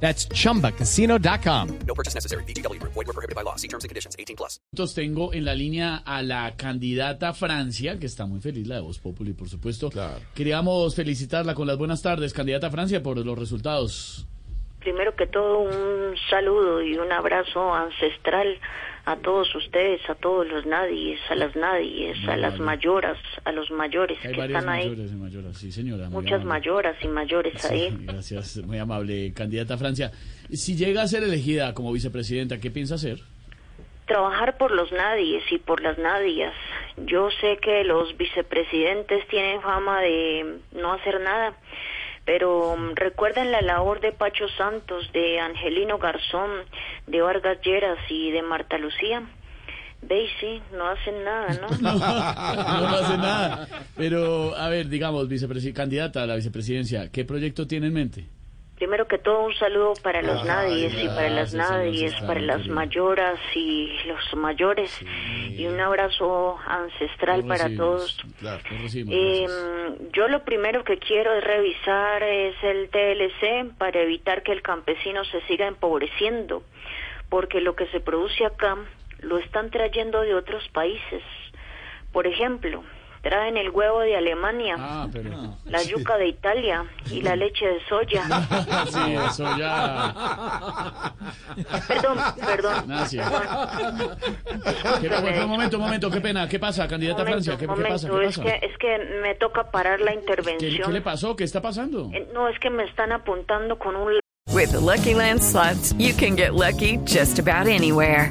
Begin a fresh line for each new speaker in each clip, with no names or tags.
That's chumbacasino.com.
No purchase necessary. BGW. Void were prohibited by law. See terms and conditions. 18 plus.
Entonces tengo en la línea a la candidata Francia, que está muy feliz, la de Voz Populi, por supuesto. Queríamos felicitarla con las buenas tardes, candidata Francia, por los resultados.
Primero que todo, un saludo y un abrazo ancestral a todos ustedes, a todos los nadies, a las nadies, a las mayoras, a los mayores
Hay
que están ahí.
mayores y mayoras, sí señora.
Muchas
amable.
mayoras y mayores
Sí,
ahí.
gracias, muy amable, candidata Francia. Si llega a ser elegida como vicepresidenta, ¿qué piensa hacer?
Trabajar por los nadies y por las nadias. Yo sé que los vicepresidentes tienen fama de no hacer nada, pero mm, recuerden la labor de Pacho Santos, de Angelino Garzón, de Vargas Lleras y de Marta Lucía. Ve y sí, no hacen nada, ¿no?
no hace nada. Pero, a ver, digamos, candidata a la vicepresidencia, ¿qué proyecto tiene en mente?
Primero que todo, un saludo para los nadies y para las nadies, para las mayoras y los mayores. Y un abrazo ancestral para todos.
Claro, lo recibimos,
Eh,
gracias.
yo lo primero que quiero es revisar es el TLC para evitar que el campesino se siga empobreciendo, porque lo que se produce acá lo están trayendo de otros países. Por ejemplo, traen el huevo de Alemania,
Ah, pero...
la yuca de Italia y la leche de soya.
Sí, eso ya...
Perdón, perdón.
Ah, sí. ¿Qué, bueno, un momento, un momento, qué pena, ¿qué pasa, candidata
Momento,
Francia? ¿Qué, qué
momento,
pasa? ¿Qué
es
pasa?
que es que me toca parar la
¿Qué,
intervención.
qué le pasó? ¿Qué está pasando?
Eh, No, es que me están apuntando con un
With the Lucky Land slots, you can get lucky just about anywhere.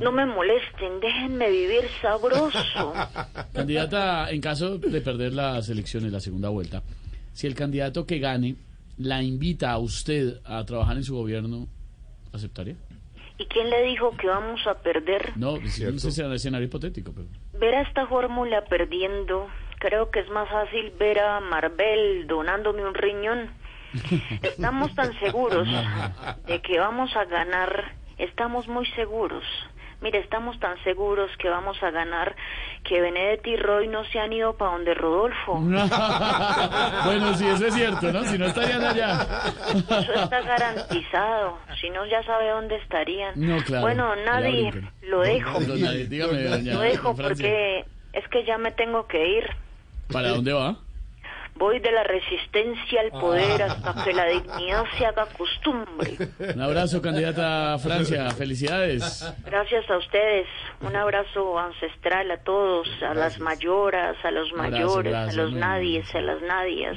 No me molesten, déjenme vivir sabroso.
Candidata, en caso de perder las elecciones, la segunda vuelta, si el candidato que gane la invita a usted a trabajar en su gobierno, ¿aceptaría?
¿Y quién le dijo que vamos a perder?
No, es un escena- escenario hipotético, pero...
Ver a esta fórmula perdiendo, creo que es más fácil ver a Marvel donándome un riñón. Estamos tan seguros de que vamos a ganar, estamos muy seguros. Mire, estamos tan seguros que vamos a ganar que Benedetti y Roy no se han ido para donde Rodolfo.
bueno, sí, eso es cierto, ¿no? Si no estarían allá.
Eso está garantizado. Si no, ya sabe dónde estarían.
No, claro.
Bueno, nadie lo dejo.
Dígame, doña
Lo dejo porque es que ya me tengo que ir.
¿Para dónde va?
Voy de la resistencia al poder hasta que la dignidad se haga costumbre.
Un abrazo, candidata Francia. Felicidades.
Gracias a ustedes. Un abrazo ancestral a todos, a las mayoras, a los
Abrazo,
mayores,
gracias,
a los nadies, a las nadias.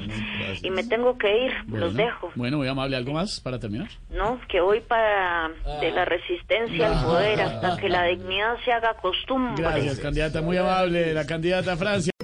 Y me tengo que ir, los
Bueno,
dejo.
Bueno, muy amable. ¿Algo más para terminar?
No, que voy para de la resistencia al poder hasta que la dignidad se haga costumbre.
Gracias, candidata. Muy amable. La candidata Francia.